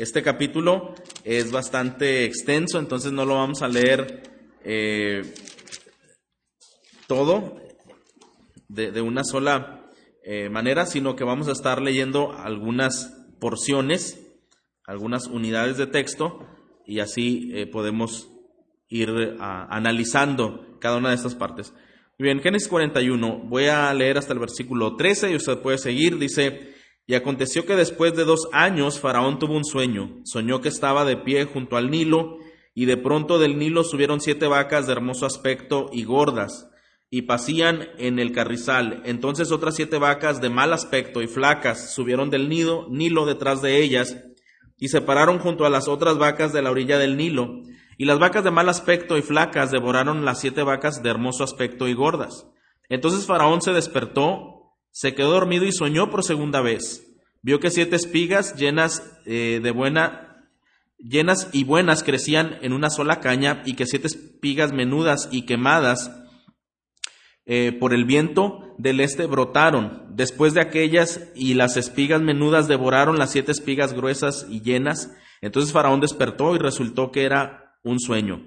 Este capítulo es bastante extenso, entonces no lo vamos a leer eh, todo de, una sola eh, manera, sino que vamos a estar leyendo algunas porciones, algunas unidades de texto, y así eh, podemos ir analizando cada una de estas partes. Bien, Génesis 41, voy a leer hasta el versículo 13 y usted puede seguir, dice, y aconteció que después de dos años Faraón tuvo un sueño, soñó que estaba de pie junto al Nilo, y de pronto del Nilo subieron siete vacas de hermoso aspecto y gordas, y pasían en el carrizal. Entonces otras siete vacas de mal aspecto y flacas subieron del nido, Nilo detrás de ellas, y se pararon junto a las otras vacas de la orilla del Nilo. Y las vacas de mal aspecto y flacas devoraron las siete vacas de hermoso aspecto y gordas. Entonces Faraón se despertó se quedó dormido y soñó por segunda vez. Vio que siete espigas llenas eh, de buena, llenas y buenas crecían en una sola caña y que siete espigas menudas y quemadas eh, por el viento del este brotaron. Después de aquellas y las espigas menudas devoraron las siete espigas gruesas y llenas. Entonces Faraón despertó y resultó que era un sueño.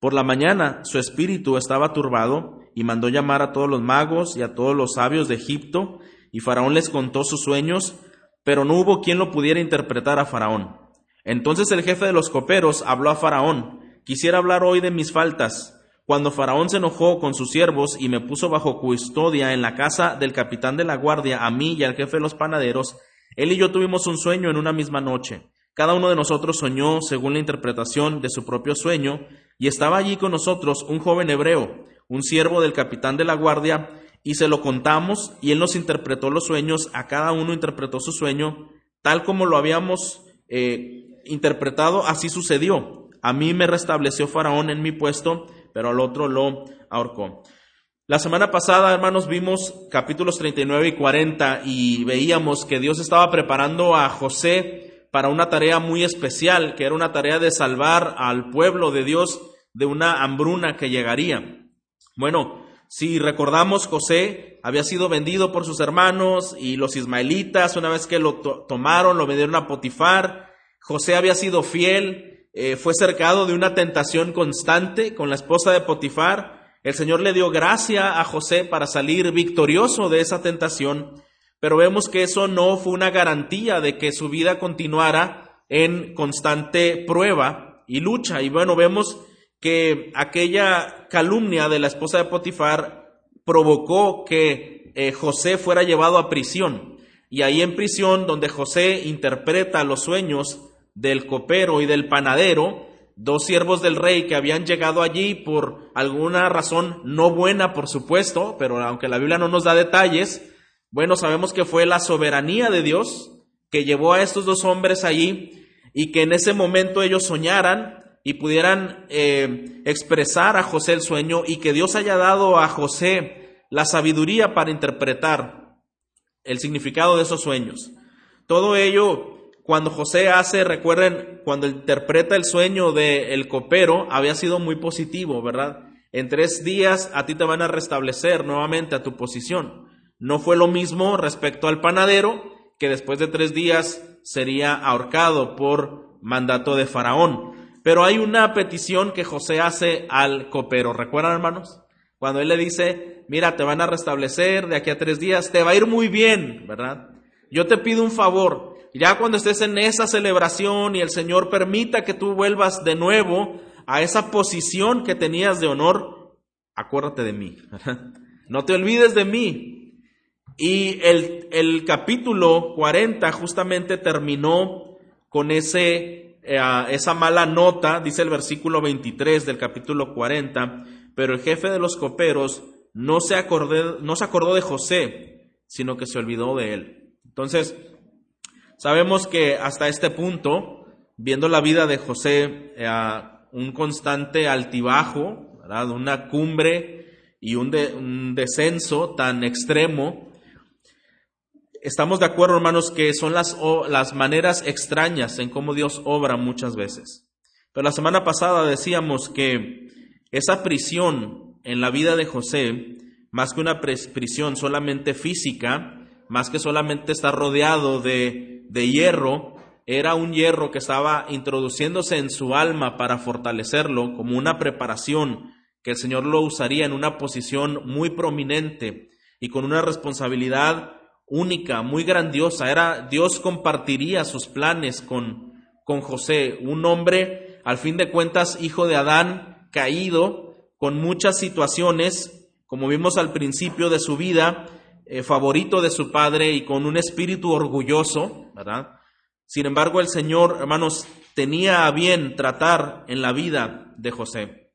Por la mañana su espíritu estaba turbado y mandó llamar a todos los magos y a todos los sabios de Egipto, y Faraón les contó sus sueños, pero no hubo quien lo pudiera interpretar a Faraón. Entonces el jefe de los coperos habló a Faraón, quisiera hablar hoy de mis faltas. Cuando Faraón se enojó con sus siervos y me puso bajo custodia en la casa del capitán de la guardia, a mí y al jefe de los panaderos, él y yo tuvimos un sueño en una misma noche. Cada uno de nosotros soñó según la interpretación de su propio sueño, y estaba allí con nosotros un joven hebreo, un siervo del capitán de la guardia, y se lo contamos, y él nos interpretó los sueños, a cada uno interpretó su sueño, tal como lo habíamos eh, interpretado, así sucedió. A mí me restableció Faraón en mi puesto, pero al otro lo ahorcó. La semana pasada, hermanos, vimos capítulos 39 y 40 y veíamos que Dios estaba preparando a José para una tarea muy especial, que era una tarea de salvar al pueblo de Dios de una hambruna que llegaría. Bueno, si recordamos, José había sido vendido por sus hermanos y los ismaelitas, una vez que lo tomaron, lo vendieron a Potifar. José había sido fiel, eh, fue cercado de una tentación constante con la esposa de Potifar. El Señor le dio gracia a José para salir victorioso de esa tentación pero vemos que eso no fue una garantía de que su vida continuara en constante prueba y lucha. Y bueno, vemos que aquella calumnia de la esposa de Potifar provocó que eh, José fuera llevado a prisión. Y ahí en prisión, donde José interpreta los sueños del copero y del panadero, dos siervos del rey que habían llegado allí por alguna razón no buena, por supuesto, pero aunque la Biblia no nos da detalles, bueno, sabemos que fue la soberanía de Dios que llevó a estos dos hombres allí y que en ese momento ellos soñaran y pudieran eh, expresar a José el sueño y que Dios haya dado a José la sabiduría para interpretar el significado de esos sueños. Todo ello, cuando José hace, recuerden, cuando interpreta el sueño del copero, había sido muy positivo, ¿verdad? En tres días a ti te van a restablecer nuevamente a tu posición. No fue lo mismo respecto al panadero, que después de tres días sería ahorcado por mandato de Faraón. Pero hay una petición que José hace al copero. ¿Recuerdan, hermanos? Cuando él le dice, mira, te van a restablecer de aquí a tres días, te va a ir muy bien, ¿verdad? Yo te pido un favor. Ya cuando estés en esa celebración y el Señor permita que tú vuelvas de nuevo a esa posición que tenías de honor, acuérdate de mí. No te olvides de mí. Y el, capítulo 40 justamente terminó con ese, esa mala nota, dice el versículo 23 del capítulo 40, pero el jefe de los coperos no se, acordó, no se acordó de José, sino que se olvidó de él. Entonces, sabemos que hasta este punto, viendo la vida de José, eh, un constante altibajo, una cumbre y un, un descenso tan extremo, estamos de acuerdo, hermanos, que son las, las maneras extrañas en cómo Dios obra muchas veces. Pero la semana pasada decíamos que esa prisión en la vida de José, más que una prisión solamente física, más que solamente estar rodeado de, de hierro, era un hierro que estaba introduciéndose en su alma para fortalecerlo como una preparación que el Señor lo usaría en una posición muy prominente y con una responsabilidad única, muy grandiosa. Era Dios compartiría sus planes con, con José, un hombre, al fin de cuentas, hijo de Adán, caído, con muchas situaciones, como vimos al principio de su vida, eh, favorito de su padre y con un espíritu orgulloso, ¿verdad? Sin embargo, el Señor, hermanos, tenía a bien tratar en la vida de José.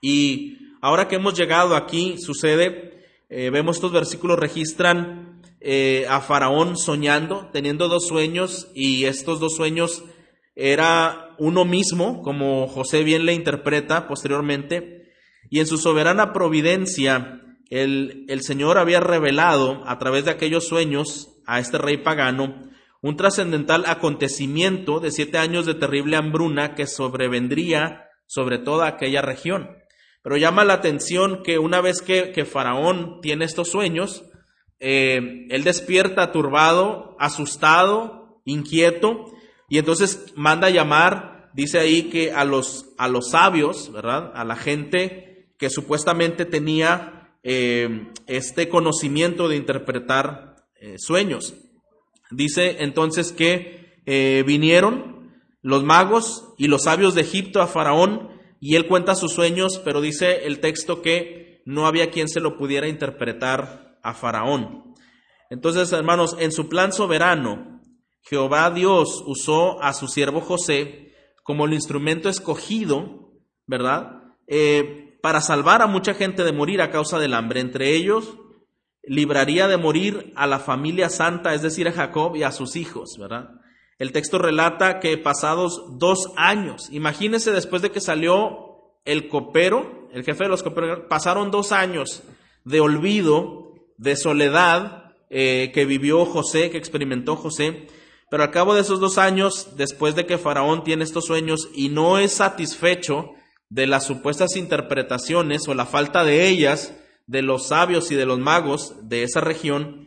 Y ahora que hemos llegado aquí, sucede, eh, vemos estos versículos registran eh, a Faraón soñando, teniendo dos sueños, y estos dos sueños era uno mismo, como José bien le interpreta posteriormente, y en su soberana providencia el, el Señor había revelado a través de aquellos sueños a este rey pagano un trascendental acontecimiento de siete años de terrible hambruna que sobrevendría sobre toda aquella región. Pero llama la atención que una vez que, que Faraón tiene estos sueños, eh, él despierta turbado, asustado, inquieto, y entonces manda llamar, dice ahí que a los, a los sabios, ¿verdad? A la gente que supuestamente tenía eh, este conocimiento de interpretar eh, sueños. Dice entonces que vinieron los magos y los sabios de Egipto a Faraón y él cuenta sus sueños, pero dice el texto que no había quien se lo pudiera interpretar a Faraón. Entonces, hermanos, en su plan soberano, Jehová Dios usó a su siervo José como el instrumento escogido, ¿verdad? Eh, para salvar a mucha gente de morir a causa del hambre. Entre ellos, libraría de morir a la familia santa, es decir, a Jacob y a sus hijos, ¿verdad? El texto relata que pasados dos años, imagínense después de que salió el copero, el jefe de los coperos, pasaron dos años de olvido, de soledad eh, que vivió José, que experimentó José, pero al cabo de esos dos años, después de que Faraón tiene estos sueños y no es satisfecho de las supuestas interpretaciones o la falta de ellas de los sabios y de los magos de esa región,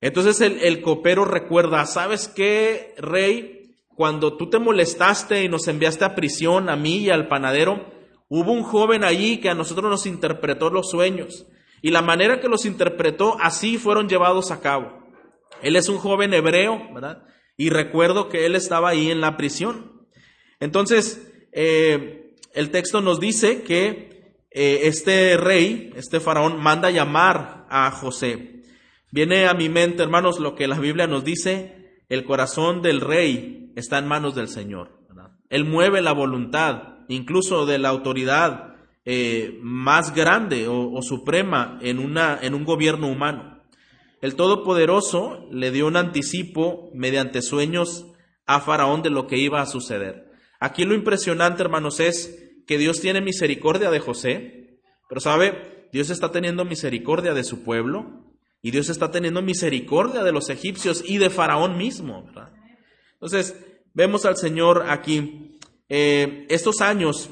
entonces el, el copero recuerda, ¿sabes qué, rey? Cuando tú te molestaste y nos enviaste a prisión, a mí y al panadero, hubo un joven allí que a nosotros nos interpretó los sueños. Y la manera que los interpretó, así fueron llevados a cabo. Él es un joven hebreo, ¿verdad? Y recuerdo que él estaba ahí en la prisión. Entonces, eh, el texto nos dice que eh, este rey, este faraón, manda llamar a José. Viene a mi mente, hermanos, lo que la Biblia nos dice, el corazón del rey está en manos del Señor. Él mueve la voluntad, incluso de la autoridad eh, más grande o, suprema en, una, en un gobierno humano. El Todopoderoso le dio un anticipo mediante sueños a Faraón de lo que iba a suceder. Aquí lo impresionante, hermanos, es que Dios tiene misericordia de José, pero sabe, Dios está teniendo misericordia de su pueblo y Dios está teniendo misericordia de los egipcios y de Faraón mismo. Entonces, vemos al Señor aquí. Eh, estos años,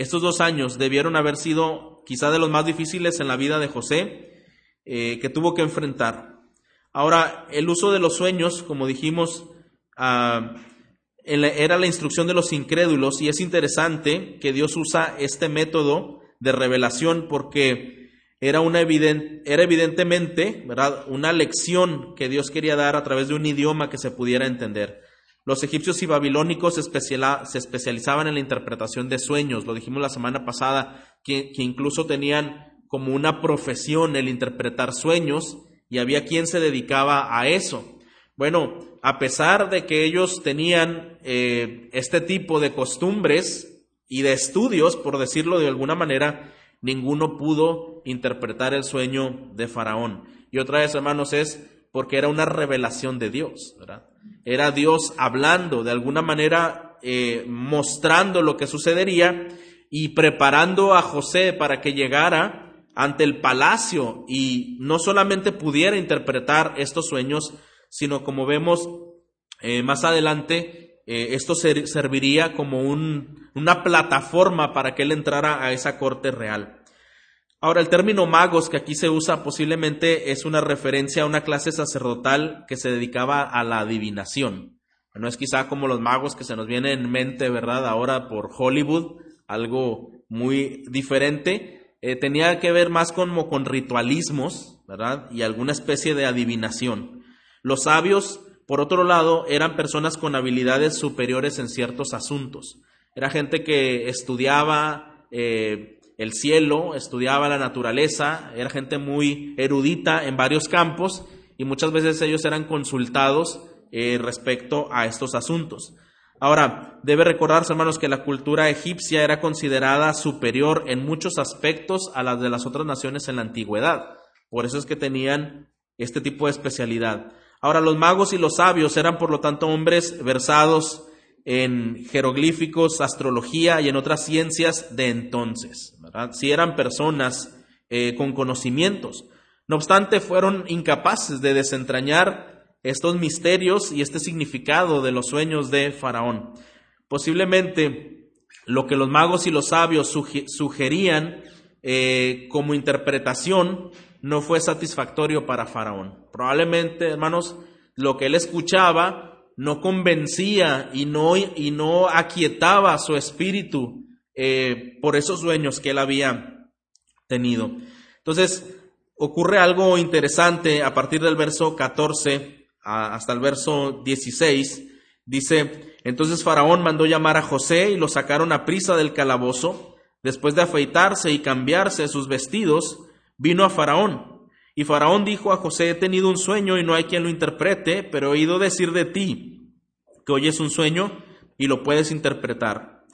estos dos años debieron haber sido quizá de los más difíciles en la vida de José, eh, que tuvo que enfrentar. Ahora, el uso de los sueños, como dijimos, ah, era la instrucción de los incrédulos y es interesante que Dios usa este método de revelación porque era, una era evidentemente ¿verdad? una lección que Dios quería dar a través de un idioma que se pudiera entender. Los egipcios y babilónicos se, especializaban en la interpretación de sueños, lo dijimos la semana pasada, que incluso tenían como una profesión el interpretar sueños y había quien se dedicaba a eso. Bueno, a pesar de que ellos tenían eh, este tipo de costumbres y de estudios, por decirlo de alguna manera, ninguno pudo interpretar el sueño de Faraón. Y otra vez, hermanos, es porque era una revelación de Dios, ¿verdad? Era Dios hablando, de alguna manera eh, mostrando lo que sucedería y preparando a José para que llegara ante el palacio y no solamente pudiera interpretar estos sueños, sino como vemos eh, más adelante, eh, esto serviría como una plataforma para que él entrara a esa corte real. Ahora, el término magos que aquí se usa posiblemente es una referencia a una clase sacerdotal que se dedicaba a la adivinación. No es quizá como los magos que se nos viene en mente, ¿verdad? Ahora por Hollywood, algo muy diferente. Eh, tenía que ver más como con ritualismos, ¿verdad? Y alguna especie de adivinación. Los sabios, por otro lado, eran personas con habilidades superiores en ciertos asuntos. Era gente que estudiaba eh, el cielo, estudiaba la naturaleza, era gente muy erudita en varios campos y muchas veces ellos eran consultados eh, respecto a estos asuntos. Ahora, debe recordarse, hermanos, que la cultura egipcia era considerada superior en muchos aspectos a las de las otras naciones en la antigüedad. Por eso es que tenían este tipo de especialidad. Ahora, los magos y los sabios eran, por lo tanto, hombres versados en jeroglíficos, astrología y en otras ciencias de entonces. Si eran personas eh, con conocimientos. No obstante, fueron incapaces de desentrañar estos misterios y este significado de los sueños de Faraón. Posiblemente lo que los magos y los sabios sugerían eh, como interpretación no fue satisfactorio para Faraón. Probablemente, hermanos, lo que él escuchaba no convencía y no, y no aquietaba su espíritu eh, por esos sueños que él había tenido. Entonces, ocurre algo interesante a partir del verso 14 hasta el verso 16. Dice, entonces Faraón mandó llamar a José y lo sacaron a prisa del calabozo. Después de afeitarse y cambiarse sus vestidos, vino a Faraón. Y Faraón dijo a José, he tenido un sueño y no hay quien lo interprete, pero he oído decir de ti que oyes un sueño y lo puedes interpretar.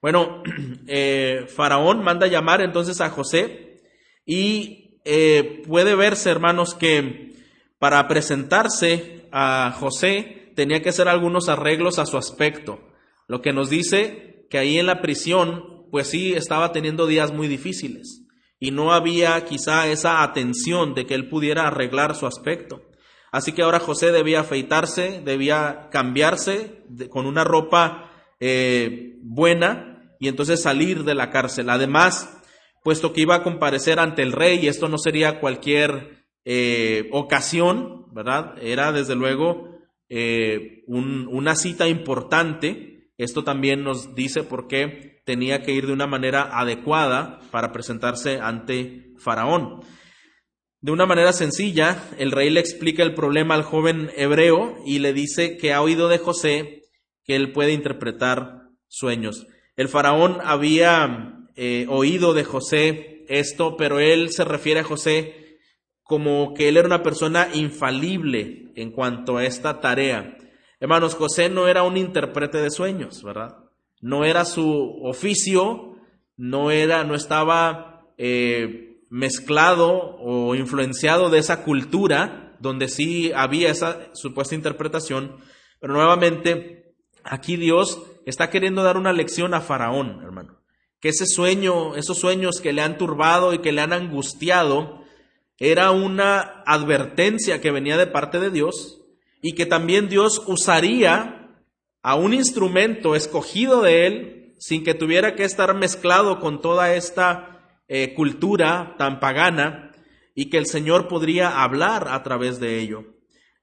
Bueno, eh, Faraón manda llamar entonces a José y eh, puede verse, hermanos, que para presentarse a José tenía que hacer algunos arreglos a su aspecto, lo que nos dice que ahí en la prisión, pues sí, estaba teniendo días muy difíciles y no había quizá esa atención de que él pudiera arreglar su aspecto. Así que ahora José debía afeitarse, debía cambiarse con una ropa eh, buena y entonces salir de la cárcel. Además, puesto que iba a comparecer ante el rey, y esto no sería cualquier eh, ocasión, ¿verdad? Era desde luego eh, una cita importante. Esto también nos dice por qué tenía que ir de una manera adecuada para presentarse ante Faraón. De una manera sencilla, el rey le explica el problema al joven hebreo y le dice que ha oído de José que él puede interpretar sueños. El faraón había eh, oído de José esto, pero él se refiere a José como que él era una persona infalible en cuanto a esta tarea. Hermanos, José no era un intérprete de sueños, ¿verdad? no era su oficio, no era, no estaba eh, mezclado o influenciado de esa cultura donde sí había esa supuesta interpretación, pero nuevamente aquí Dios está queriendo dar una lección a Faraón, hermano, que ese sueño, esos sueños que le han turbado y que le han angustiado, era una advertencia que venía de parte de Dios y que también Dios usaría a un instrumento escogido de él, sin que tuviera que estar mezclado con toda esta eh, cultura tan pagana, y que el Señor podría hablar a través de ello.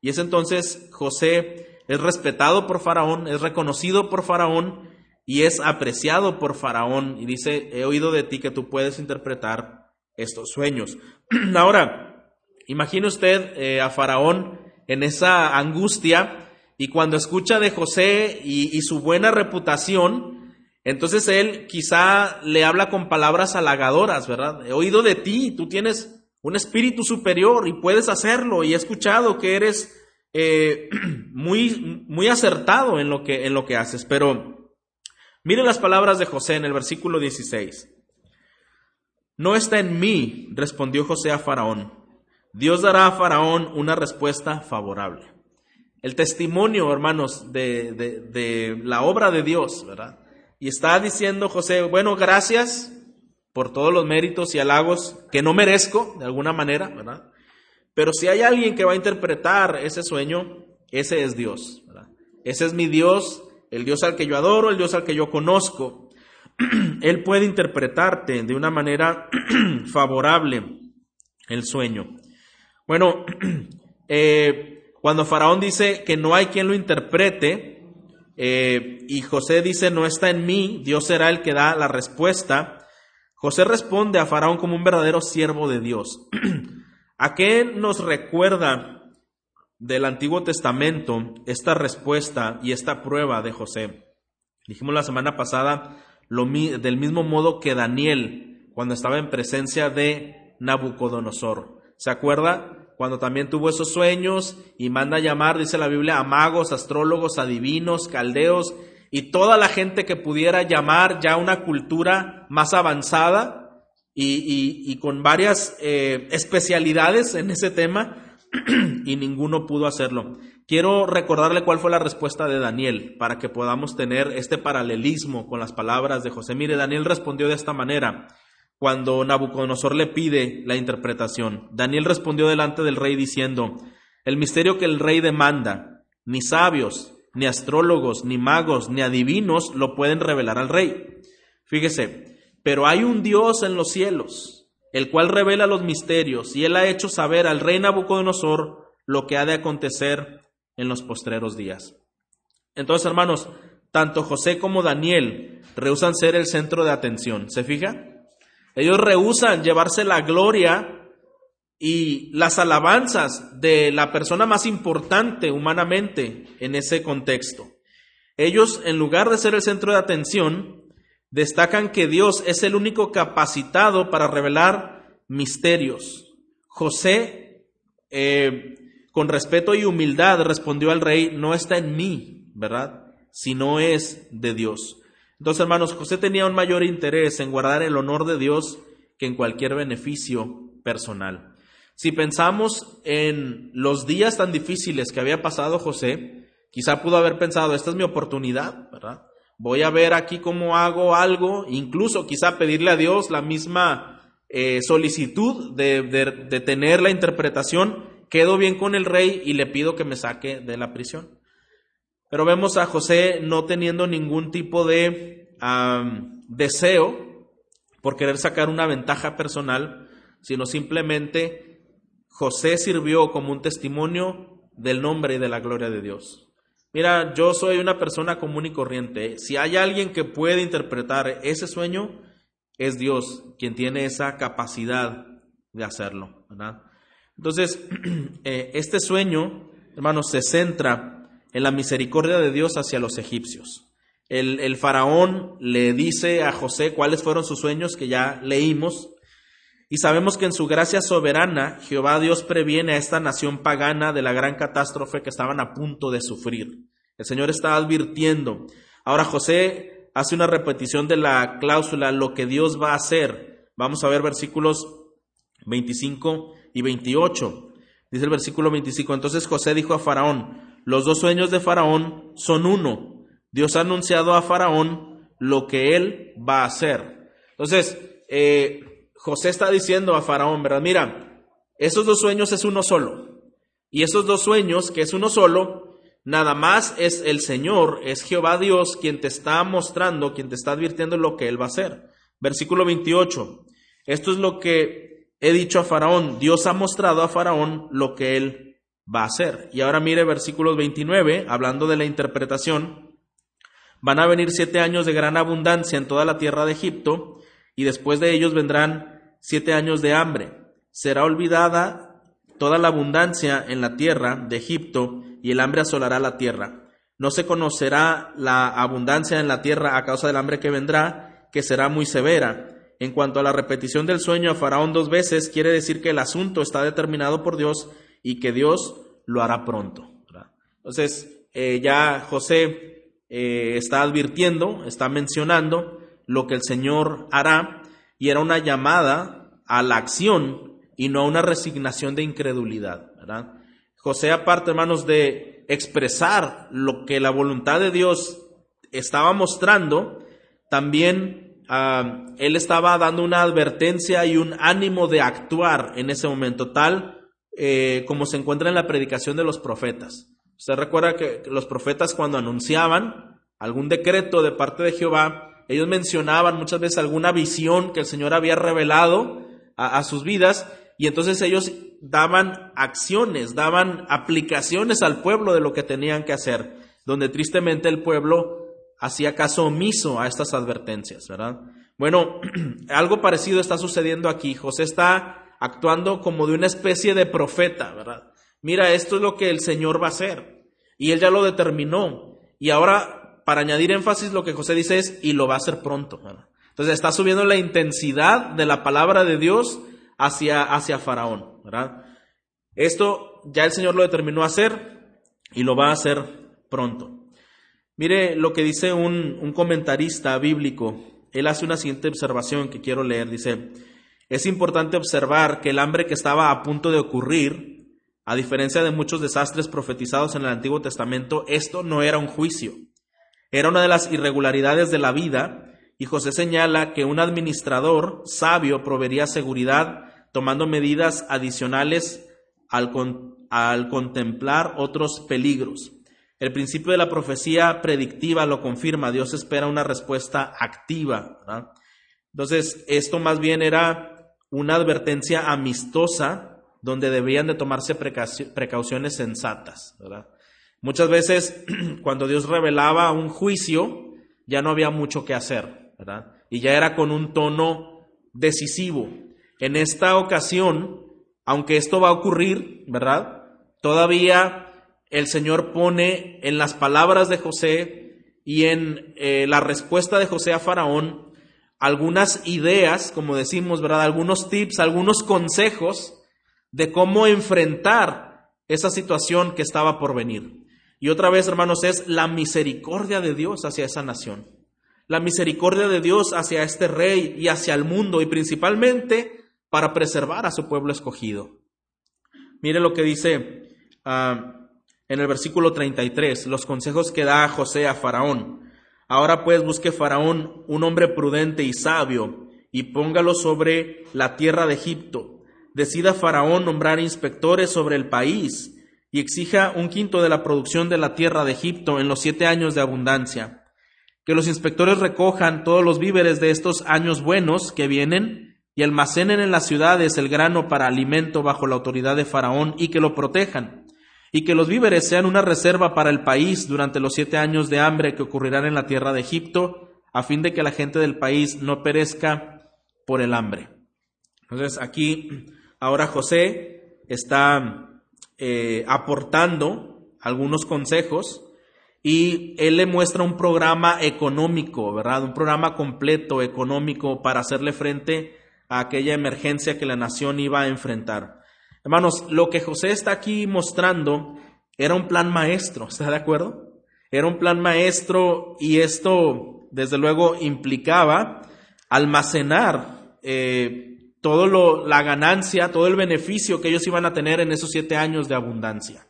Y es entonces José es respetado por Faraón, es reconocido por Faraón y es apreciado por Faraón. Y dice, he oído de ti que tú puedes interpretar estos sueños. Ahora, imagine usted eh, a Faraón en esa angustia y cuando escucha de José y, su buena reputación, entonces él quizá le habla con palabras halagadoras, ¿verdad? He oído de ti, tú tienes un espíritu superior y puedes hacerlo y he escuchado que eres eh, muy, muy acertado en lo, que, en lo que haces. Pero mire las palabras de José en el versículo 16. No está en mí, respondió José a Faraón. Dios dará a Faraón una respuesta favorable el testimonio, hermanos, de, de, la obra de Dios, ¿verdad? Y está diciendo José, bueno, gracias por todos los méritos y halagos que no merezco, de alguna manera, ¿verdad? Pero si hay alguien que va a interpretar ese sueño, ese es Dios, ¿verdad? Ese es mi Dios, el Dios al que yo adoro, el Dios al que yo conozco. Él puede interpretarte de una manera favorable el sueño. Bueno, eh, Cuando Faraón dice que no hay quien lo interprete, eh, y José dice no está en mí, Dios será el que da la respuesta, José responde a Faraón como un verdadero siervo de Dios. ¿A qué nos recuerda del Antiguo Testamento esta respuesta y esta prueba de José? Dijimos la semana pasada lo, del mismo modo que Daniel cuando estaba en presencia de Nabucodonosor. ¿Se acuerda? Cuando también tuvo esos sueños y manda llamar, dice la Biblia, a magos, astrólogos, adivinos, caldeos y toda la gente que pudiera llamar ya una cultura más avanzada y, con varias eh, especialidades en ese tema y ninguno pudo hacerlo. Quiero recordarle cuál fue la respuesta de Daniel para que podamos tener este paralelismo con las palabras de José. Mire, Daniel respondió de esta manera cuando Nabucodonosor le pide la interpretación. Daniel respondió delante del rey diciendo, el misterio que el rey demanda, ni sabios, ni astrólogos, ni magos, ni adivinos lo pueden revelar al rey. Fíjese, pero hay un Dios en los cielos, el cual revela los misterios, y él ha hecho saber al rey Nabucodonosor lo que ha de acontecer en los postreros días. Entonces, hermanos, tanto José como Daniel rehusan ser el centro de atención. ¿Se fija? Ellos rehusan llevarse la gloria y las alabanzas de la persona más importante humanamente en ese contexto. Ellos, en lugar de ser el centro de atención, destacan que Dios es el único capacitado para revelar misterios. José eh, con respeto y humildad respondió al rey, no está en mí, ¿verdad? Sino es de Dios. Entonces, hermanos, José tenía un mayor interés en guardar el honor de Dios que en cualquier beneficio personal. Si pensamos en los días tan difíciles que había pasado José, quizá pudo haber pensado, esta es mi oportunidad, ¿verdad? Voy a ver aquí cómo hago algo, incluso quizá pedirle a Dios la misma eh, solicitud de, de tener la interpretación quedo bien con el rey y le pido que me saque de la prisión. Pero vemos a José no teniendo ningún tipo de deseo por querer sacar una ventaja personal, sino simplemente José sirvió como un testimonio del nombre y de la gloria de Dios. Mira, yo soy una persona común y corriente. Si hay alguien que puede interpretar ese sueño, es Dios quien tiene esa capacidad de hacerlo. Entonces, eh, este sueño, hermanos, se centra en la misericordia de Dios hacia los egipcios. El, faraón le dice a José cuáles fueron sus sueños que ya leímos. Y sabemos que en su gracia soberana, Jehová Dios previene a esta nación pagana de la gran catástrofe que estaban a punto de sufrir. El Señor está advirtiendo. Ahora José hace una repetición de la cláusula, lo que Dios va a hacer. Vamos a ver versículos 25 y 28. Dice el versículo 25, entonces José dijo a Faraón, los dos sueños de Faraón son uno. Dios ha anunciado a Faraón lo que él va a hacer. Entonces, eh, José está diciendo a Faraón, ¿verdad? Mira, esos dos sueños es uno solo. Y esos dos sueños, que es uno solo, nada más es el Señor, es Jehová Dios quien te está mostrando, quien te está advirtiendo lo que Él va a hacer. Versículo 28. Esto es lo que he dicho a Faraón, Dios ha mostrado a Faraón lo que él va a hacer. Y ahora mire versículos 29, hablando de la interpretación, van a venir siete años de gran abundancia en toda la tierra de Egipto, y después de ellos vendrán siete años de hambre. Será olvidada toda la abundancia en la tierra de Egipto, y el hambre asolará la tierra. No se conocerá la abundancia en la tierra a causa del hambre que vendrá, que será muy severa en cuanto a la repetición del sueño a Faraón dos veces, quiere decir que el asunto está determinado por Dios y que Dios lo hará pronto. Entonces, eh, ya José eh, está advirtiendo, está mencionando lo que el Señor hará y era una llamada a la acción y no a una resignación de incredulidad. José, aparte, hermanos, de expresar lo que la voluntad de Dios estaba mostrando, también Ah, él estaba dando una advertencia y un ánimo de actuar en ese momento, tal eh, como se encuentra en la predicación de los profetas. Usted recuerda que los profetas cuando anunciaban algún decreto de parte de Jehová, ellos mencionaban muchas veces alguna visión que el Señor había revelado a, sus vidas Y entonces ellos daban acciones, daban aplicaciones al pueblo de lo que tenían que hacer, donde tristemente el pueblo hacía caso omiso a estas advertencias, ¿verdad? Bueno, algo parecido está sucediendo aquí. José está actuando como de una especie de profeta, ¿verdad? Mira, esto es lo que el Señor va a hacer. Y él ya lo determinó. Y ahora, para añadir énfasis, lo que José dice es, y lo va a hacer pronto. Entonces está subiendo la intensidad de la palabra de Dios hacia, hacia Faraón, ¿verdad? Esto ya el Señor lo determinó hacer y lo va a hacer pronto. Mire lo que dice un, un comentarista bíblico. Él hace una siguiente observación que quiero leer. Dice, es importante observar que el hambre que estaba a punto de ocurrir, a diferencia de muchos desastres profetizados en el Antiguo Testamento, esto no era un juicio. Era una de las irregularidades de la vida y José señala que un administrador sabio proveería seguridad tomando medidas adicionales al, contemplar otros peligros. El principio de la profecía predictiva lo confirma. Dios espera una respuesta activa. Entonces, esto más bien era una advertencia amistosa donde debían de tomarse precauciones sensatas. Muchas veces, cuando Dios revelaba un juicio, ya no había mucho que hacer. Y ya era con un tono decisivo. En esta ocasión, aunque esto va a ocurrir, ¿verdad? Todavía el Señor pone en las palabras de José y en eh, la respuesta de José a Faraón algunas ideas, como decimos, ¿verdad? Algunos tips, algunos consejos de cómo enfrentar esa situación que estaba por venir. Y otra vez, hermanos, es la misericordia de Dios hacia esa nación. La misericordia de Dios hacia este rey y hacia el mundo y principalmente para preservar a su pueblo escogido. Mire lo que dice ah, en el versículo 33, los consejos que da José a Faraón. Ahora pues busque Faraón un hombre prudente y sabio y póngalo sobre la tierra de Egipto. Decida Faraón nombrar inspectores sobre el país y exija un quinto de la producción de la tierra de Egipto en los siete años de abundancia. Que los inspectores recojan todos los víveres de estos años buenos que vienen y almacenen en las ciudades el grano para alimento bajo la autoridad de Faraón y que lo protejan, y que los víveres sean una reserva para el país durante los siete años de hambre que ocurrirán en la tierra de Egipto, a fin de que la gente del país no perezca por el hambre. Entonces aquí ahora José está eh, aportando algunos consejos y él le muestra un programa económico, ¿verdad? Un programa completo económico para hacerle frente a aquella emergencia que la nación iba a enfrentar. Hermanos, lo que José está aquí mostrando era un plan maestro, ¿está de acuerdo? Era un plan maestro y esto, desde luego, implicaba almacenar eh, todo lo, la ganancia, todo el beneficio que ellos iban a tener en esos siete años de abundancia.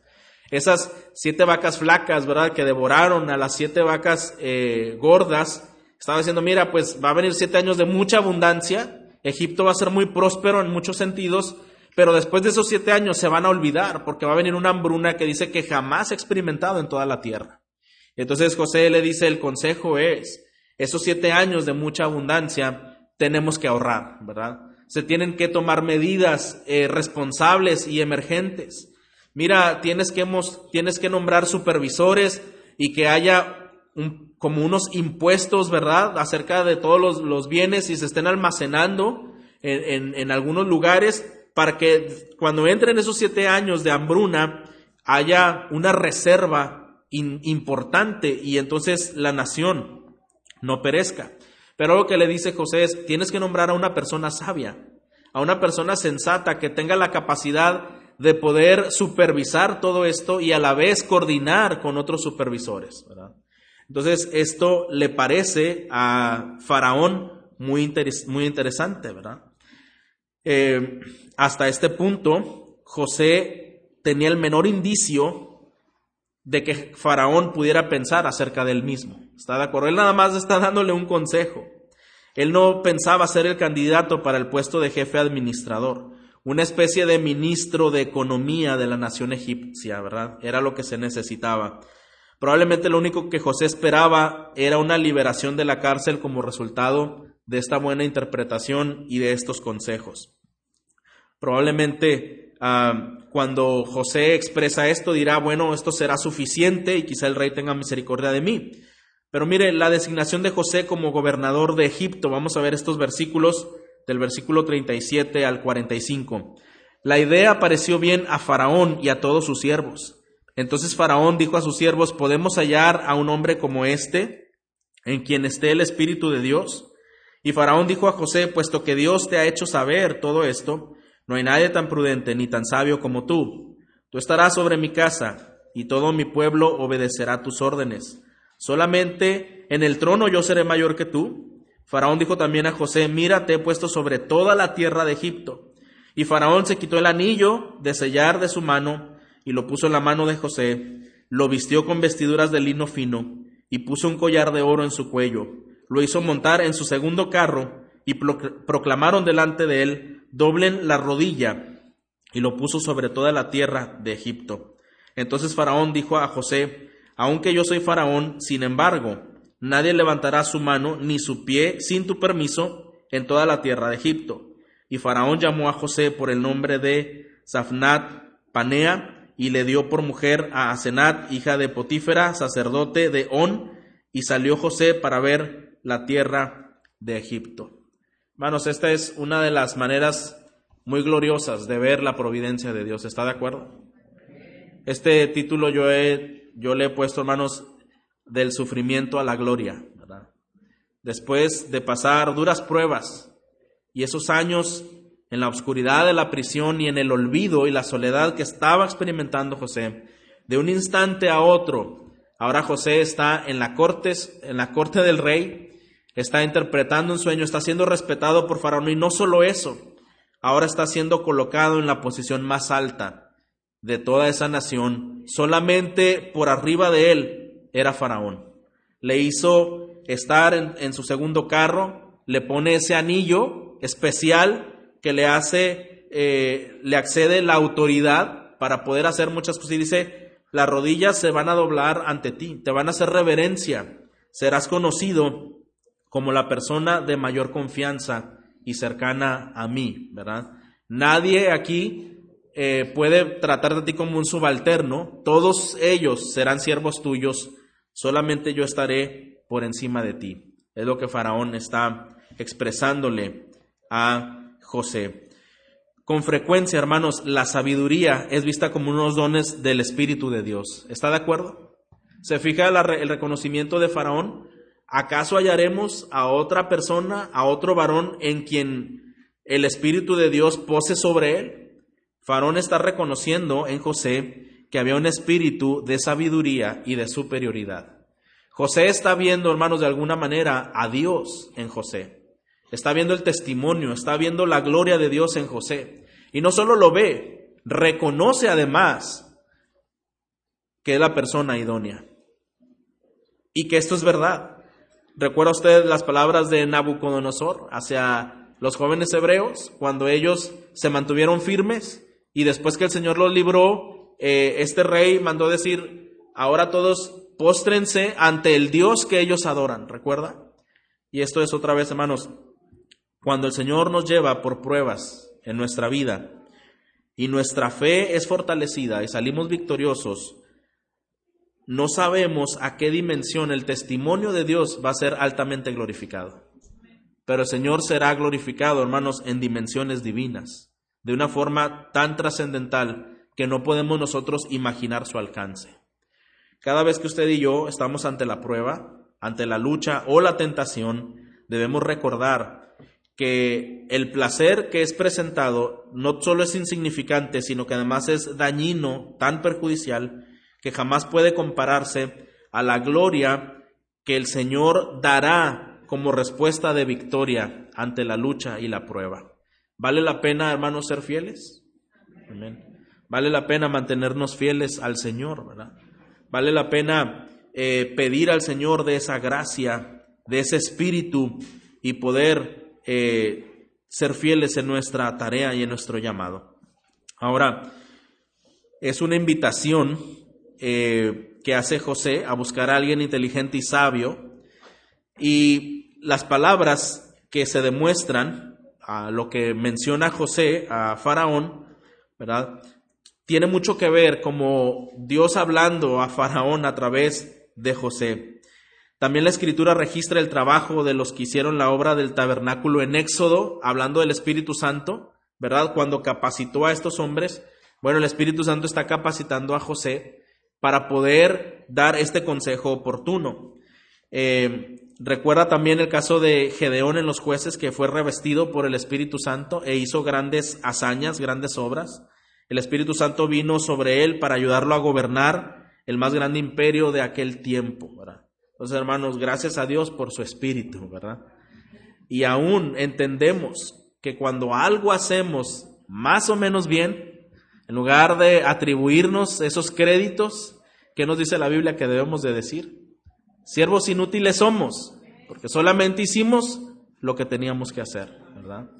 Esas siete vacas flacas, ¿verdad? Que devoraron a las siete vacas eh, gordas. Estaba diciendo, mira, pues va a venir siete años de mucha abundancia Egipto va a ser muy próspero en muchos sentidos, pero después de esos siete años se van a olvidar porque va a venir una hambruna que dice que jamás ha experimentado en toda la tierra. Entonces José le dice, el consejo es, esos siete años de mucha abundancia tenemos que ahorrar, ¿verdad? Se tienen que tomar medidas eh, responsables y emergentes. Mira, tienes que, tienes que nombrar supervisores y que haya un como unos impuestos, ¿verdad?, acerca de todos los, bienes y se estén almacenando en, algunos lugares para que cuando entren esos siete años de hambruna haya una reserva importante y entonces la nación no perezca. Pero lo que le dice José es, tienes que nombrar a una persona sabia, a una persona sensata que tenga la capacidad de poder supervisar todo esto y a la vez coordinar con otros supervisores. Entonces, esto le parece a Faraón muy, muy interesante, ¿verdad? Eh, hasta este punto, José tenía el menor indicio de que Faraón pudiera pensar acerca del mismo. ¿Está de acuerdo? Él nada más está dándole un consejo. Él no pensaba ser el candidato para el puesto de jefe administrador, una especie de ministro de economía de la nación egipcia, ¿verdad? Era lo que se necesitaba. Probablemente lo único que José esperaba era una liberación de la cárcel como resultado de esta buena interpretación y de estos consejos. Probablemente ah, cuando José expresa esto dirá, bueno, esto será suficiente y quizá el rey tenga misericordia de mí. Pero mire, la designación de José como gobernador de Egipto, vamos a ver estos versículos del versículo 37 al 45. La idea pareció bien a Faraón y a todos sus siervos. Entonces Faraón dijo a sus siervos, ¿podemos hallar a un hombre como este, en quien esté el Espíritu de Dios? Y Faraón dijo a José, puesto que Dios te ha hecho saber todo esto, no hay nadie tan prudente ni tan sabio como tú. Tú estarás sobre mi casa, y todo mi pueblo obedecerá tus órdenes. Solamente en el trono yo seré mayor que tú. Faraón dijo también a José, mira, te he puesto sobre toda la tierra de Egipto. Y Faraón se quitó el anillo de sellar de su mano y lo puso en la mano de José, lo vistió con vestiduras de lino fino y puso un collar de oro en su cuello, lo hizo montar en su segundo carro y proclamaron delante de él, doblen la rodilla y lo puso sobre toda la tierra de Egipto. Entonces Faraón dijo a José, aunque yo soy Faraón, sin embargo, nadie levantará su mano ni su pie sin tu permiso en toda la tierra de Egipto. Y Faraón llamó a José por el nombre de Safnat Panea, y le dio por mujer a Asenat, hija de Potífera, sacerdote de On, y salió José para ver la tierra de Egipto. Hermanos, esta es una de las maneras muy gloriosas de ver la providencia de Dios. ¿Está de acuerdo? Este título yo, he, yo le he puesto, hermanos, del sufrimiento a la gloria. Después de pasar duras pruebas y esos años en la oscuridad de la prisión y en el olvido y la soledad que estaba experimentando José, de un instante a otro, ahora José está en la corte, en la corte del rey, está interpretando un sueño, está siendo respetado por Faraón y no solo eso, ahora está siendo colocado en la posición más alta de toda esa nación. Solamente por arriba de él era Faraón. Le hizo estar en, su segundo carro, le pone ese anillo especial que le hace, eh, le accede la autoridad para poder hacer muchas cosas. Y dice, las rodillas se van a doblar ante ti, te van a hacer reverencia, serás conocido como la persona de mayor confianza y cercana a mí, ¿verdad? Nadie aquí eh, puede tratar de ti como un subalterno, todos ellos serán siervos tuyos, solamente yo estaré por encima de ti. Es lo que Faraón está expresándole a José. Con frecuencia, hermanos, la sabiduría es vista como unos dones del Espíritu de Dios. ¿Está de acuerdo? ¿Se fija el reconocimiento de Faraón? ¿Acaso hallaremos a otra persona, a otro varón en quien el Espíritu de Dios pose sobre él? Faraón está reconociendo en José que había un espíritu de sabiduría y de superioridad. José está viendo, hermanos, de alguna manera a Dios en José. Está viendo el testimonio, está viendo la gloria de Dios en José. Y no solo lo ve, reconoce además que es la persona idónea. Y que esto es verdad. ¿Recuerda usted las palabras de Nabucodonosor hacia los jóvenes hebreos cuando ellos se mantuvieron firmes y después que el Señor los libró, eh, este rey mandó decir, ahora todos póstrense ante el Dios que ellos adoran, ¿recuerda? Y esto es otra vez, hermanos, cuando el Señor nos lleva por pruebas en nuestra vida y nuestra fe es fortalecida y salimos victoriosos, no sabemos a qué dimensión el testimonio de Dios va a ser altamente glorificado. Pero el Señor será glorificado, hermanos, en dimensiones divinas, de una forma tan trascendental que no podemos nosotros imaginar su alcance. Cada vez que usted y yo estamos ante la prueba, ante la lucha o la tentación, debemos recordar que el placer que es presentado no solo es insignificante, sino que además es dañino, tan perjudicial, que jamás puede compararse a la gloria que el Señor dará como respuesta de victoria ante la lucha y la prueba. ¿Vale la pena, hermanos, ser fieles? Vale la pena mantenernos fieles al Señor, ¿verdad? Vale la pena eh, pedir al Señor de esa gracia, de ese espíritu y poder eh, ser fieles en nuestra tarea y en nuestro llamado. Ahora, es una invitación eh, que hace José a buscar a alguien inteligente y sabio y las palabras que se demuestran a, lo que menciona José, a Faraón, ¿verdad? Tiene mucho que ver como Dios hablando a Faraón a través de José. También la escritura registra el trabajo de los que hicieron la obra del tabernáculo en Éxodo, hablando del Espíritu Santo, ¿verdad? Cuando capacitó a estos hombres, bueno, el Espíritu Santo está capacitando a José para poder dar este consejo oportuno. Eh, recuerda también el caso de Gedeón en los jueces, que fue revestido por el Espíritu Santo e hizo grandes hazañas, grandes obras. El Espíritu Santo vino sobre él para ayudarlo a gobernar el más grande imperio de aquel tiempo. Entonces, hermanos, gracias a Dios por su Espíritu, ¿verdad? Y aún entendemos que cuando algo hacemos más o menos bien, en lugar de atribuirnos esos créditos, ¿qué nos dice la Biblia que debemos de decir? Siervos inútiles somos, porque solamente hicimos lo que teníamos que hacer, ¿verdad?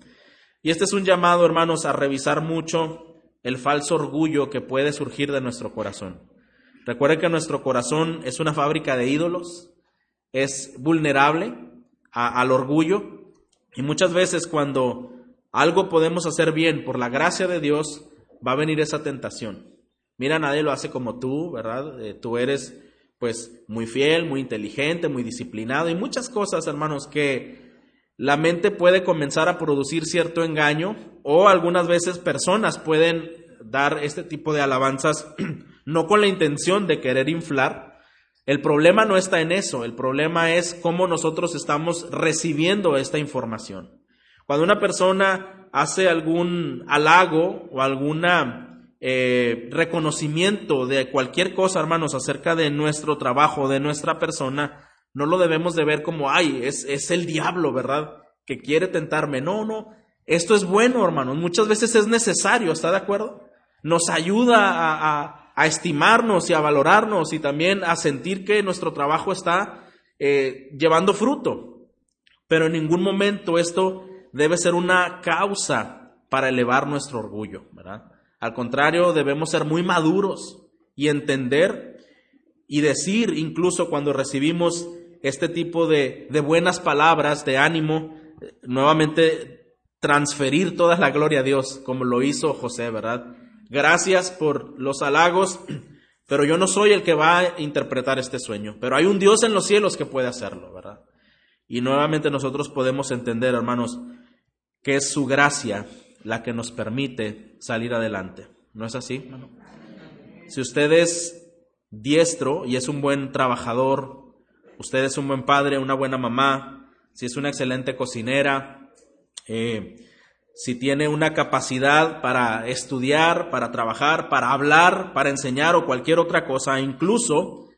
Y este es un llamado, hermanos, a revisar mucho el falso orgullo que puede surgir de nuestro corazón. Recuerden que nuestro corazón es una fábrica de ídolos, es vulnerable al orgullo y muchas veces cuando algo podemos hacer bien por la gracia de Dios, va a venir esa tentación. Mira, nadie lo hace como tú, ¿verdad? Eh, tú eres pues muy fiel, muy inteligente, muy disciplinado y muchas cosas, hermanos, que la mente puede comenzar a producir cierto engaño o algunas veces personas pueden dar este tipo de alabanzas no con la intención de querer inflar. El problema no está en eso, el problema es cómo nosotros estamos recibiendo esta información. Cuando una persona hace algún halago o alguna eh, reconocimiento de cualquier cosa, hermanos, acerca de nuestro trabajo, de nuestra persona, no lo debemos de ver como, ay, es, es el diablo, ¿verdad? Que quiere tentarme. No, no, esto es bueno, hermanos. Muchas veces es necesario, ¿está de acuerdo? Nos ayuda a, estimarnos y a valorarnos y también a sentir que nuestro trabajo está eh, llevando fruto. Pero en ningún momento esto debe ser una causa para elevar nuestro orgullo, ¿verdad? Al contrario, debemos ser muy maduros y entender y decir, incluso cuando recibimos este tipo de, buenas palabras de ánimo, nuevamente transferir toda la gloria a Dios, como lo hizo José, ¿verdad? Gracias por los halagos, pero yo no soy el que va a interpretar este sueño, pero hay un Dios en los cielos que puede hacerlo, ¿verdad? Y nuevamente nosotros podemos entender, hermanos, que es su gracia la que nos permite salir adelante. ¿No es así? Si usted es diestro y es un buen trabajador, usted es un buen padre, una buena mamá, si es una excelente cocinera, eh, si tiene una capacidad para estudiar, para trabajar, para hablar, para enseñar o cualquier otra cosa, incluso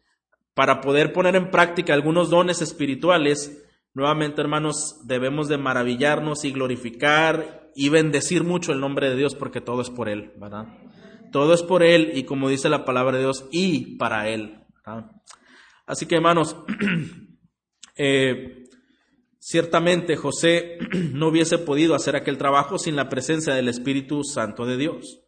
para poder poner en práctica algunos dones espirituales, nuevamente hermanos, debemos de maravillarnos y glorificar y bendecir mucho el nombre de Dios porque todo es por Él, ¿verdad? Todo es por Él y como dice la palabra de Dios, y para Él. Así que hermanos, eh, ciertamente José no hubiese podido hacer aquel trabajo sin la presencia del Espíritu Santo de Dios.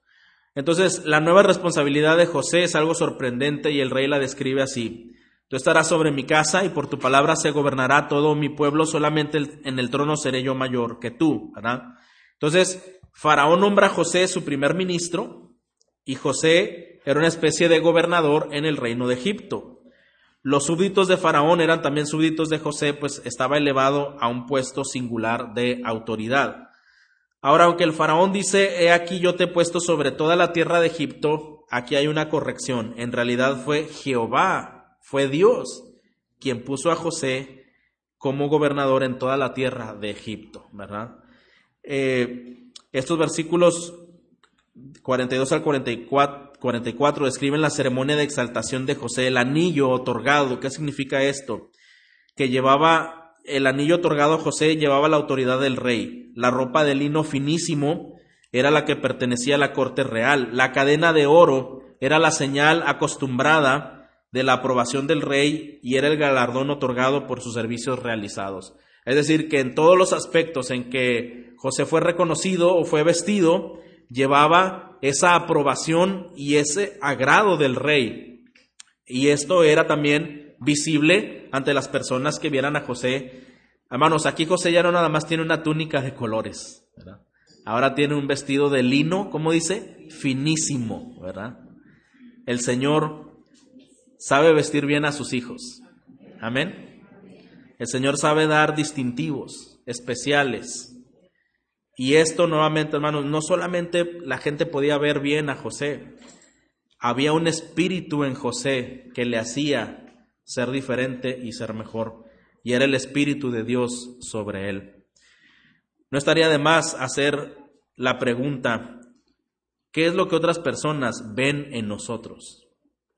Entonces, la nueva responsabilidad de José es algo sorprendente y el rey la describe así. Tú estarás sobre mi casa y por tu palabra se gobernará todo mi pueblo, solamente en el trono seré yo mayor que tú. Entonces, Faraón nombra a José su primer ministro y José era una especie de gobernador en el reino de Egipto. Los súbditos de Faraón eran también súbditos de José, pues estaba elevado a un puesto singular de autoridad. Ahora, aunque el faraón dice, he aquí yo te he puesto sobre toda la tierra de Egipto, aquí hay una corrección. En realidad fue Jehová, fue Dios, quien puso a José como gobernador en toda la tierra de Egipto, ¿verdad? Eh, estos versículos 42 al 44, 44 describen la ceremonia de exaltación de José, el anillo otorgado. ¿Qué significa esto? Que llevaba el anillo otorgado a José, llevaba la autoridad del rey. La ropa de lino finísimo era la que pertenecía a la corte real. La cadena de oro era la señal acostumbrada de la aprobación del rey y era el galardón otorgado por sus servicios realizados. Es decir, que en todos los aspectos en que José fue reconocido o fue vestido, llevaba esa aprobación y ese agrado del rey. Y esto era también visible ante las personas que vieran a José. Hermanos, aquí José ya no nada más tiene una túnica de colores. Ahora tiene un vestido de lino, ¿cómo dice? Finísimo, ¿verdad? El Señor sabe vestir bien a sus hijos. Amén. El Señor sabe dar distintivos, especiales. Y esto nuevamente, hermanos, no solamente la gente podía ver bien a José, había un espíritu en José que le hacía ser diferente y ser mejor. Y era el espíritu de Dios sobre él. No estaría de más hacer la pregunta, ¿qué es lo que otras personas ven en nosotros?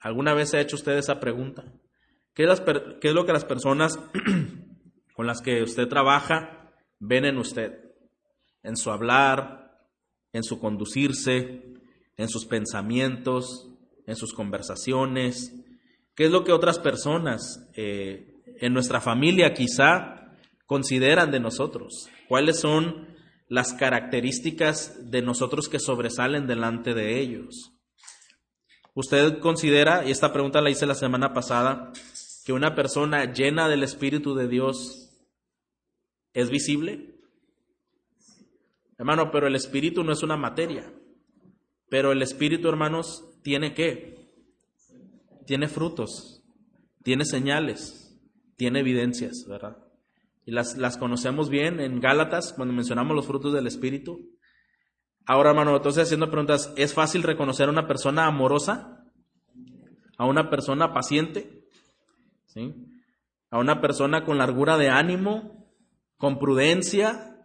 ¿Alguna vez se ha hecho usted esa pregunta? ¿Qué es, lo que las personas con las que usted trabaja ven en usted? En su hablar, en su conducirse, en sus pensamientos, en sus conversaciones. ¿Qué es lo que otras personas eh, en nuestra familia quizá consideran de nosotros? ¿Cuáles son las características de nosotros que sobresalen delante de ellos? ¿Usted considera, y esta pregunta la hice la semana pasada, que una persona llena del Espíritu de Dios es visible? Hermano, pero el Espíritu no es una materia. Pero el Espíritu, hermanos, tiene qué? Tiene frutos, tiene señales, tiene evidencias, ¿verdad? Y las, las conocemos bien en Gálatas, cuando mencionamos los frutos del Espíritu. Ahora, hermano, entonces haciendo preguntas, ¿es fácil reconocer a una persona amorosa? ¿A una persona paciente? ¿Sí? ¿A una persona con largura de ánimo? ¿Con prudencia?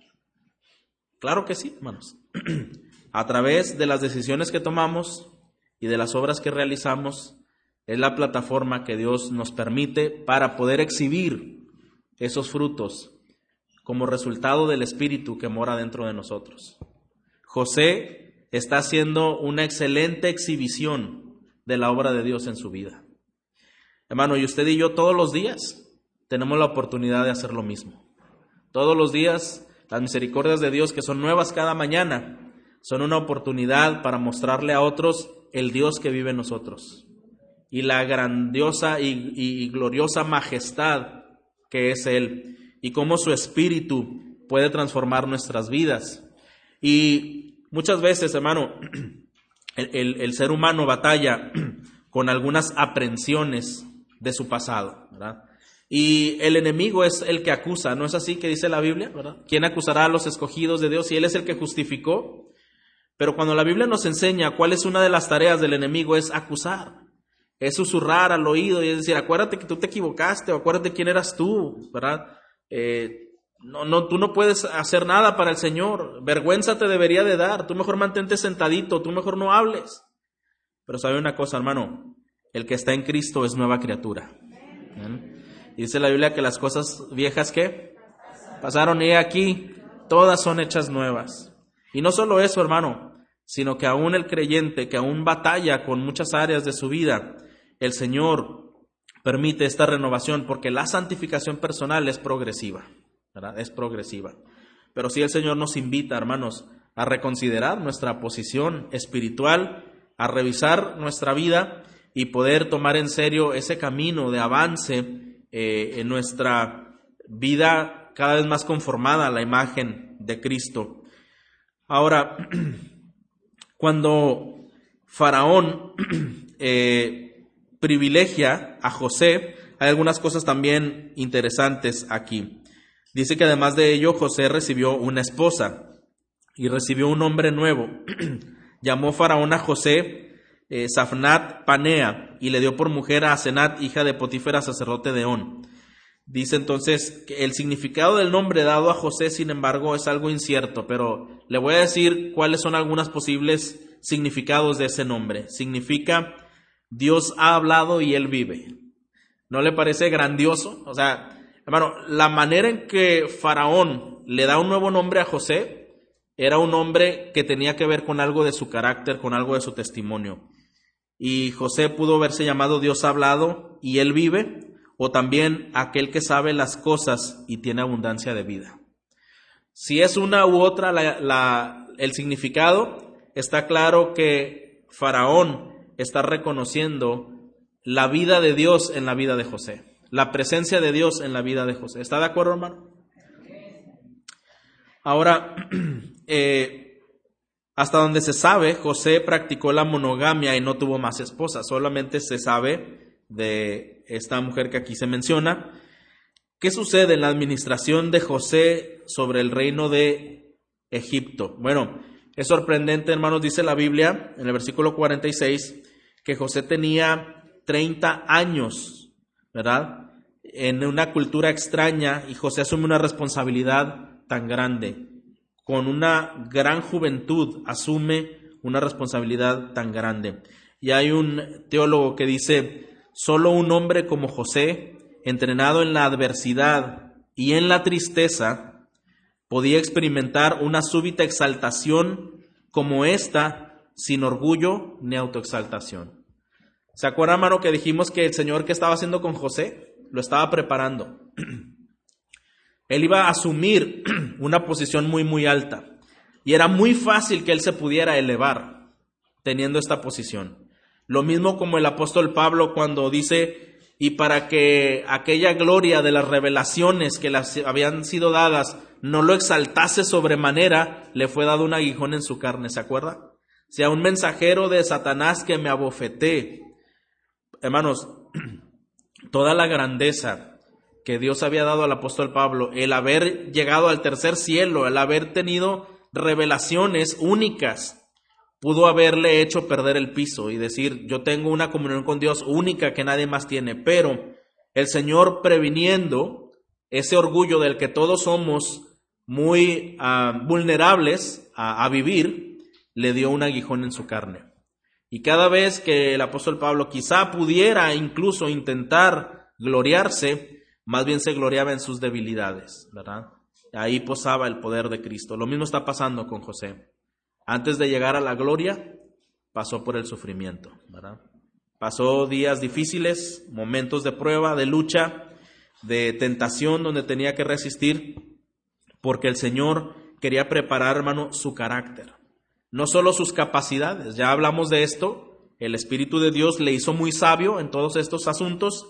Claro que sí, hermanos. a través de las decisiones que tomamos y de las obras que realizamos, es la plataforma que Dios nos permite para poder exhibir esos frutos como resultado del Espíritu que mora dentro de nosotros. José está haciendo una excelente exhibición de la obra de Dios en su vida. Hermano, y usted y yo todos los días tenemos la oportunidad de hacer lo mismo. Todos los días las misericordias de Dios que son nuevas cada mañana son una oportunidad para mostrarle a otros el Dios que vive en nosotros y la grandiosa y, gloriosa majestad que es Él y cómo su espíritu puede transformar nuestras vidas. Y muchas veces, hermano, el, ser humano batalla con algunas aprensiones de su pasado, ¿verdad? Y el enemigo es el que acusa, ¿no es así que dice la Biblia? ¿verdad? ¿Quién acusará a los escogidos de Dios si Él es el que justificó? Pero cuando la Biblia nos enseña cuál es una de las tareas del enemigo es acusar, es susurrar al oído y es decir, acuérdate que tú te equivocaste o acuérdate quién eras tú, ¿verdad? Eh, no, no, tú no puedes hacer nada para el Señor, vergüenza te debería de dar, tú mejor mantente sentadito, tú mejor no hables. Pero sabe una cosa, hermano, el que está en Cristo es nueva criatura. Y dice la Biblia que las cosas viejas que pasaron y aquí, todas son hechas nuevas. Y no solo eso, hermano, sino que aún el creyente que aún batalla con muchas áreas de su vida, el Señor permite esta renovación porque la santificación personal es progresiva, Es progresiva. Pero sí el Señor nos invita, hermanos, a reconsiderar nuestra posición espiritual, a revisar nuestra vida y poder tomar en serio ese camino de avance eh, en nuestra vida cada vez más conformada a la imagen de Cristo. Ahora, Cuando Faraón eh, privilegia a José, hay algunas cosas también interesantes aquí. Dice que además de ello, José recibió una esposa y recibió un hombre nuevo. Llamó Faraón a José eh, Safnat Panea y le dio por mujer a Asenat, hija de Potífera, sacerdote de On. Dice entonces que el significado del nombre dado a José, sin embargo, es algo incierto, pero le voy a decir cuáles son algunos posibles significados de ese nombre. Significa Dios ha hablado y él vive. ¿No le parece grandioso? O sea, hermano, la manera en que Faraón le da un nuevo nombre a José era un nombre que tenía que ver con algo de su carácter, con algo de su testimonio. Y José pudo verse llamado Dios ha hablado y él vive, o también aquel que sabe las cosas y tiene abundancia de vida. Si es una u otra el significado, está claro que Faraón está reconociendo la vida de Dios en la vida de José, la presencia de Dios en la vida de José. ¿Está de acuerdo, hermano? Ahora, eh, hasta donde se sabe, José practicó la monogamia y no tuvo más esposas. Solamente se sabe de esta mujer que aquí se menciona. ¿Qué sucede en la administración de José sobre el reino de Egipto? Bueno, es sorprendente, hermanos, dice la Biblia en el versículo 46 que José tenía 30 años, ¿verdad? En una cultura extraña y José asume una responsabilidad tan grande. Con una gran juventud asume una responsabilidad tan grande. Y hay un teólogo que dice, solo un hombre como José, entrenado en la adversidad y en la tristeza, podía experimentar una súbita exaltación como esta sin orgullo ni autoexaltación. ¿Se acuerdan, hermano, que dijimos que el Señor que estaba haciendo con José lo estaba preparando? Él iba a asumir una posición muy, muy alta. Y era muy fácil que él se pudiera elevar teniendo esta posición. Lo mismo como el apóstol Pablo cuando dice, y para que aquella gloria de las revelaciones que le habían sido dadas no lo exaltase sobremanera, le fue dado un aguijón en su carne, ¿se acuerda? Sea un mensajero de Satanás que me abofeté. Hermanos, toda la grandeza que Dios había dado al apóstol Pablo, el haber llegado al tercer cielo, el haber tenido revelaciones únicas, pudo haberle hecho perder el piso y decir, yo tengo una comunión con Dios única que nadie más tiene, pero el Señor previniendo ese orgullo del que todos somos muy ah, vulnerables a, a vivir, le dio un aguijón en su carne. Y cada vez que el apóstol Pablo quizá pudiera incluso intentar gloriarse, más bien se gloriaba en sus debilidades, ¿verdad? Ahí posaba el poder de Cristo. Lo mismo está pasando con José. Antes de llegar a la gloria, pasó por el sufrimiento, ¿verdad? Pasó días difíciles, momentos de prueba, de lucha, de tentación donde tenía que resistir, porque el Señor quería preparar, hermano, su carácter. No solo sus capacidades, ya hablamos de esto, el Espíritu de Dios le hizo muy sabio en todos estos asuntos,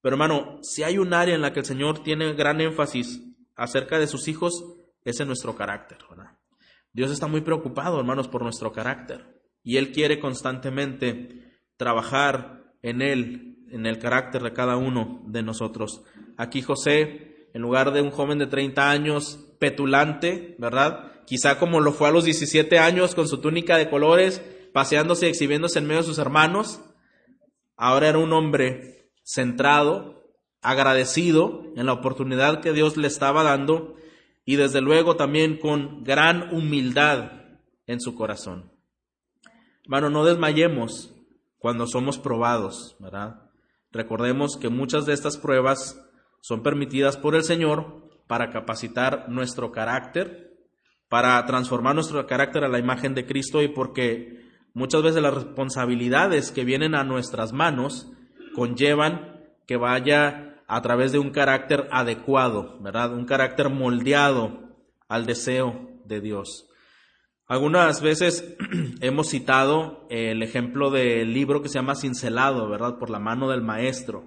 pero hermano, si hay un área en la que el Señor tiene gran énfasis acerca de sus hijos, es en nuestro carácter. Dios está muy preocupado, hermanos, por nuestro carácter, y Él quiere constantemente trabajar en Él, en el carácter de cada uno de nosotros. Aquí José, en lugar de un joven de 30 años, petulante, ¿verdad? Quizá como lo fue a los 17 años con su túnica de colores, paseándose y exhibiéndose en medio de sus hermanos, ahora era un hombre centrado, agradecido en la oportunidad que Dios le estaba dando y desde luego también con gran humildad en su corazón. Hermano, no desmayemos cuando somos probados, ¿verdad? Recordemos que muchas de estas pruebas son permitidas por el Señor para capacitar nuestro carácter, para transformar nuestro carácter a la imagen de Cristo y porque muchas veces las responsabilidades que vienen a nuestras manos conllevan que vaya a través de un carácter adecuado, ¿verdad? Un carácter moldeado al deseo de Dios. Algunas veces hemos citado el ejemplo del libro que se llama Cincelado, ¿verdad? Por la mano del maestro.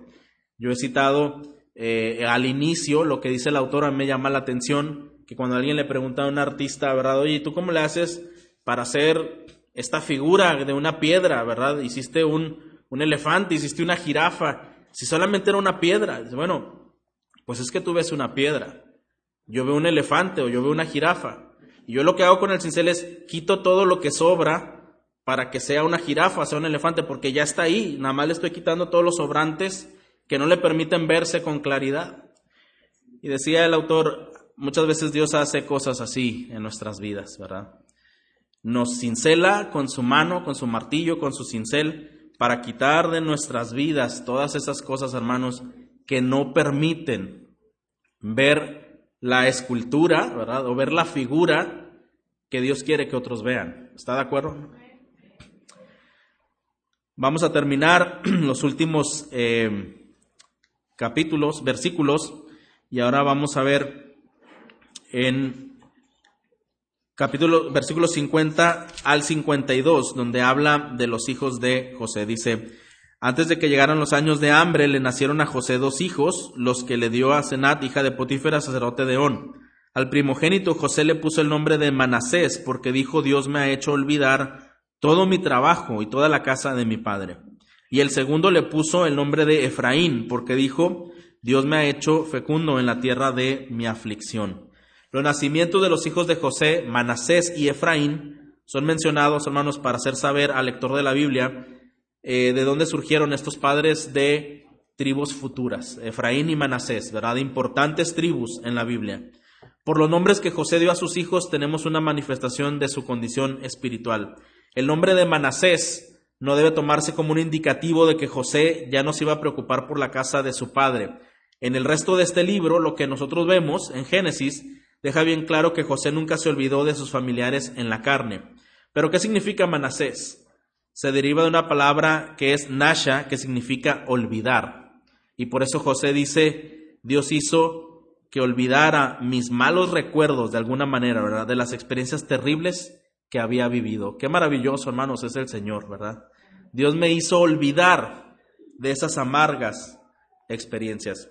Yo he citado eh, al inicio, lo que dice el autor me llama la atención, que cuando alguien le pregunta a un artista, ¿verdad? Oye, ¿tú cómo le haces para hacer esta figura de una piedra, ¿verdad? Hiciste un, un elefante, hiciste una jirafa, si solamente era una piedra. Bueno, pues es que tú ves una piedra, yo veo un elefante o yo veo una jirafa. Y yo lo que hago con el cincel es quito todo lo que sobra para que sea una jirafa, sea un elefante, porque ya está ahí, nada más le estoy quitando todos los sobrantes que no le permiten verse con claridad. Y decía el autor, muchas veces Dios hace cosas así en nuestras vidas, ¿verdad? Nos cincela con su mano, con su martillo, con su cincel, para quitar de nuestras vidas todas esas cosas, hermanos, que no permiten ver la escultura, ¿verdad? O ver la figura que Dios quiere que otros vean. ¿Está de acuerdo? Vamos a terminar los últimos eh, capítulos, versículos, y ahora vamos a ver en capítulo, versículo 50 al 52, donde habla de los hijos de José. Dice, antes de que llegaran los años de hambre, le nacieron a José dos hijos, los que le dio a Senat, hija de Potífera, sacerdote de On. Al primogénito José le puso el nombre de Manasés, porque dijo, Dios me ha hecho olvidar todo mi trabajo y toda la casa de mi padre. Y el segundo le puso el nombre de Efraín, porque dijo, Dios me ha hecho fecundo en la tierra de mi aflicción. Los nacimientos de los hijos de José, Manasés y Efraín, son mencionados, hermanos, para hacer saber al lector de la Biblia eh, de dónde surgieron estos padres de tribus futuras, Efraín y Manasés, ¿verdad? Importantes tribus en la Biblia. Por los nombres que José dio a sus hijos tenemos una manifestación de su condición espiritual. El nombre de Manasés no debe tomarse como un indicativo de que José ya no se iba a preocupar por la casa de su padre. En el resto de este libro, lo que nosotros vemos en Génesis deja bien claro que José nunca se olvidó de sus familiares en la carne. Pero ¿qué significa Manasés? Se deriva de una palabra que es Nasha, que significa olvidar. Y por eso José dice, Dios hizo que olvidara mis malos recuerdos de alguna manera, ¿verdad? De las experiencias terribles que había vivido. Qué maravilloso, hermanos, es el Señor, ¿verdad? Dios me hizo olvidar de esas amargas experiencias.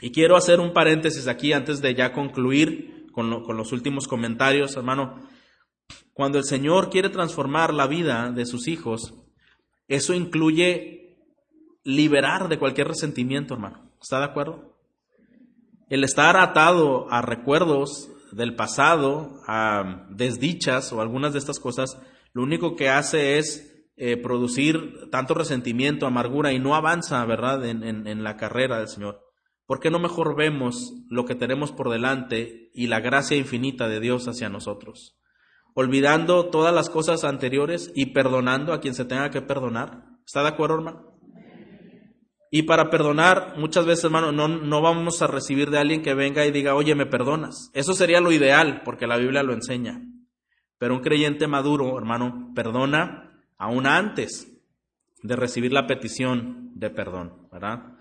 Y quiero hacer un paréntesis aquí antes de ya concluir con, con los últimos comentarios, hermano. Cuando el Señor quiere transformar la vida de sus hijos, eso incluye liberar de cualquier resentimiento, hermano. ¿Está de acuerdo? El estar atado a recuerdos del pasado, a desdichas o algunas de estas cosas, lo único que hace es eh, producir tanto resentimiento, amargura y no avanza, ¿verdad?, en la carrera del Señor. ¿Por qué no mejor vemos lo que tenemos por delante y la gracia infinita de Dios hacia nosotros? Olvidando todas las cosas anteriores y perdonando a quien se tenga que perdonar. ¿Está de acuerdo, hermano? Y para perdonar, muchas veces, hermano, no, vamos a recibir de alguien que venga y diga, oye, me perdonas. Eso sería lo ideal, porque la Biblia lo enseña. Pero un creyente maduro, hermano, perdona aún antes de recibir la petición de perdón, ¿verdad?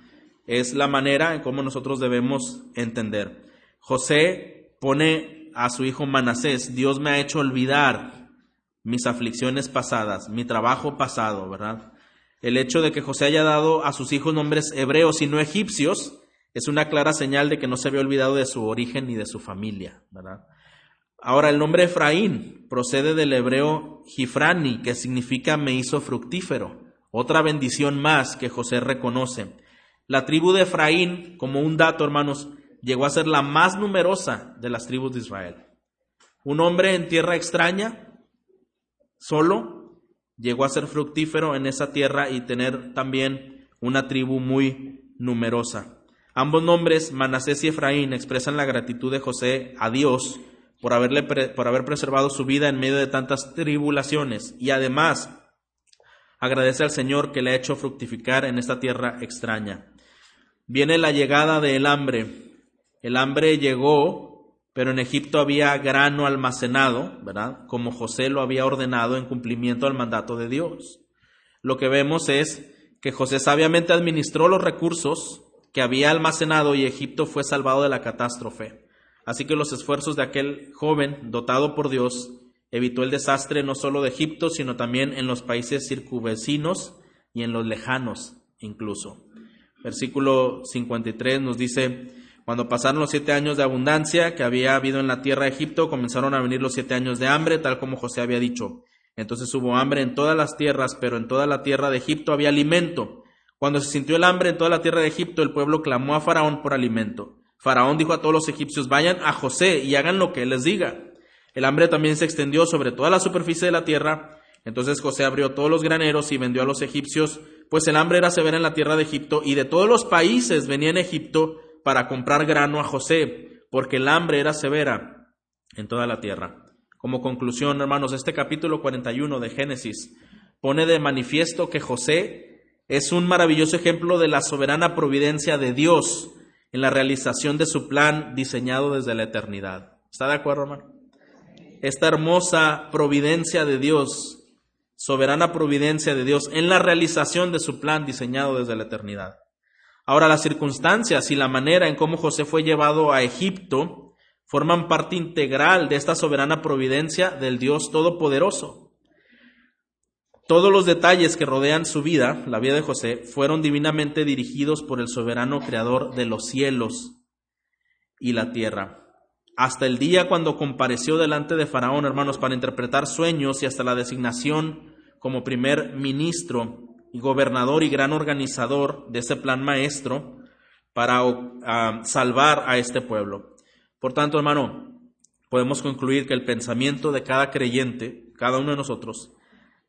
Es la manera en cómo nosotros debemos entender. José pone a su hijo Manasés, Dios me ha hecho olvidar mis aflicciones pasadas, mi trabajo pasado, ¿verdad? El hecho de que José haya dado a sus hijos nombres hebreos y no egipcios es una clara señal de que no se había olvidado de su origen ni de su familia. ¿verdad? Ahora, el nombre Efraín procede del hebreo Gifrani, que significa me hizo fructífero, otra bendición más que José reconoce. La tribu de Efraín, como un dato, hermanos, llegó a ser la más numerosa de las tribus de Israel. Un hombre en tierra extraña, solo, llegó a ser fructífero en esa tierra y tener también una tribu muy numerosa. Ambos nombres, Manasés y Efraín, expresan la gratitud de José a Dios por, haberle por haber preservado su vida en medio de tantas tribulaciones y además agradece al Señor que le ha hecho fructificar en esta tierra extraña. Viene la llegada del hambre. El hambre llegó pero en Egipto había grano almacenado, ¿verdad? Como José lo había ordenado en cumplimiento al mandato de Dios. Lo que vemos es que José sabiamente administró los recursos que había almacenado y Egipto fue salvado de la catástrofe. Así que los esfuerzos de aquel joven, dotado por Dios, evitó el desastre no solo de Egipto, sino también en los países circunvecinos y en los lejanos incluso. Versículo 53 nos dice, cuando pasaron los siete años de abundancia que había habido en la tierra de Egipto, comenzaron a venir los siete años de hambre, tal como José había dicho. Entonces hubo hambre en todas las tierras, pero en toda la tierra de Egipto había alimento. Cuando se sintió el hambre en toda la tierra de Egipto, el pueblo clamó a Faraón por alimento. Faraón dijo a todos los egipcios, vayan a José y hagan lo que él les diga. El hambre también se extendió sobre toda la superficie de la tierra. Entonces José abrió todos los graneros y vendió a los egipcios, pues el hambre era severa en la tierra de Egipto, y de todos los países venía en Egipto para comprar grano a José, porque el hambre era severa en toda la tierra. Como conclusión, hermanos, este capítulo 41 de Génesis pone de manifiesto que José es un maravilloso ejemplo de la soberana providencia de Dios en la realización de su plan diseñado desde la eternidad. ¿Está de acuerdo, hermano? Esta hermosa providencia de Dios, soberana providencia de Dios en la realización de su plan diseñado desde la eternidad. Ahora, las circunstancias y la manera en cómo José fue llevado a Egipto forman parte integral de esta soberana providencia del Dios Todopoderoso. Todos los detalles que rodean su vida, la vida de José, fueron divinamente dirigidos por el soberano creador de los cielos y la tierra. hasta el día cuando compareció delante de Faraón, hermanos, para interpretar sueños y hasta la designación como primer ministro y gobernador y gran organizador de ese plan maestro para uh, salvar a este pueblo. Por tanto, hermano, podemos concluir que el pensamiento de cada creyente, cada uno de nosotros,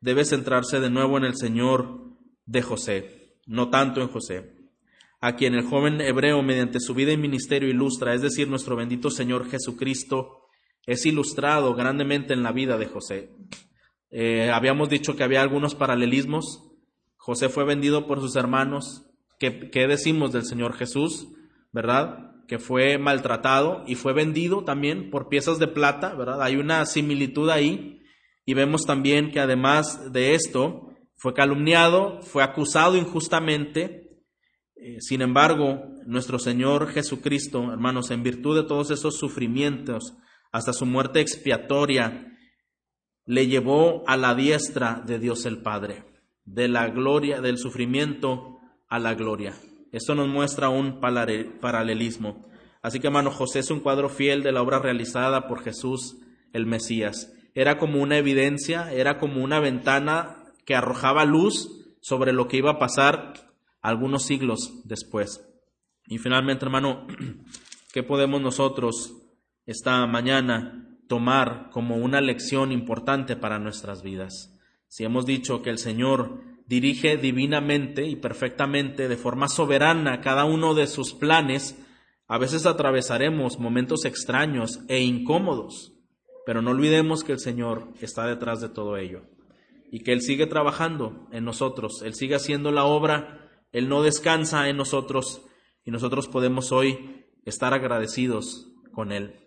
debe centrarse de nuevo en el Señor de José, no tanto en José, a quien el joven hebreo mediante su vida y ministerio ilustra, es decir, nuestro bendito Señor Jesucristo, es ilustrado grandemente en la vida de José. Eh, habíamos dicho que había algunos paralelismos. José fue vendido por sus hermanos. ¿Qué, ¿Qué decimos del Señor Jesús? ¿Verdad? que fue maltratado y fue vendido también por piezas de plata, ¿verdad? Hay una similitud ahí y vemos también que además de esto, fue calumniado, fue acusado injustamente. Eh, sin embargo, nuestro Señor Jesucristo, hermanos, en virtud de todos esos sufrimientos, hasta su muerte expiatoria, le llevó a la diestra de Dios el Padre, de la gloria, del sufrimiento a la gloria. Esto nos muestra un paralelismo. Así que, hermano, José es un cuadro fiel de la obra realizada por Jesús el Mesías era como una evidencia, era como una ventana que arrojaba luz sobre lo que iba a pasar algunos siglos después. Y finalmente, hermano, ¿qué podemos nosotros esta mañana tomar como una lección importante para nuestras vidas? Si hemos dicho que el Señor dirige divinamente y perfectamente, de forma soberana, cada uno de sus planes, a veces atravesaremos momentos extraños e incómodos. Pero no olvidemos que el Señor está detrás de todo ello y que Él sigue trabajando en nosotros, Él sigue haciendo la obra, Él no descansa en nosotros y nosotros podemos hoy estar agradecidos con Él.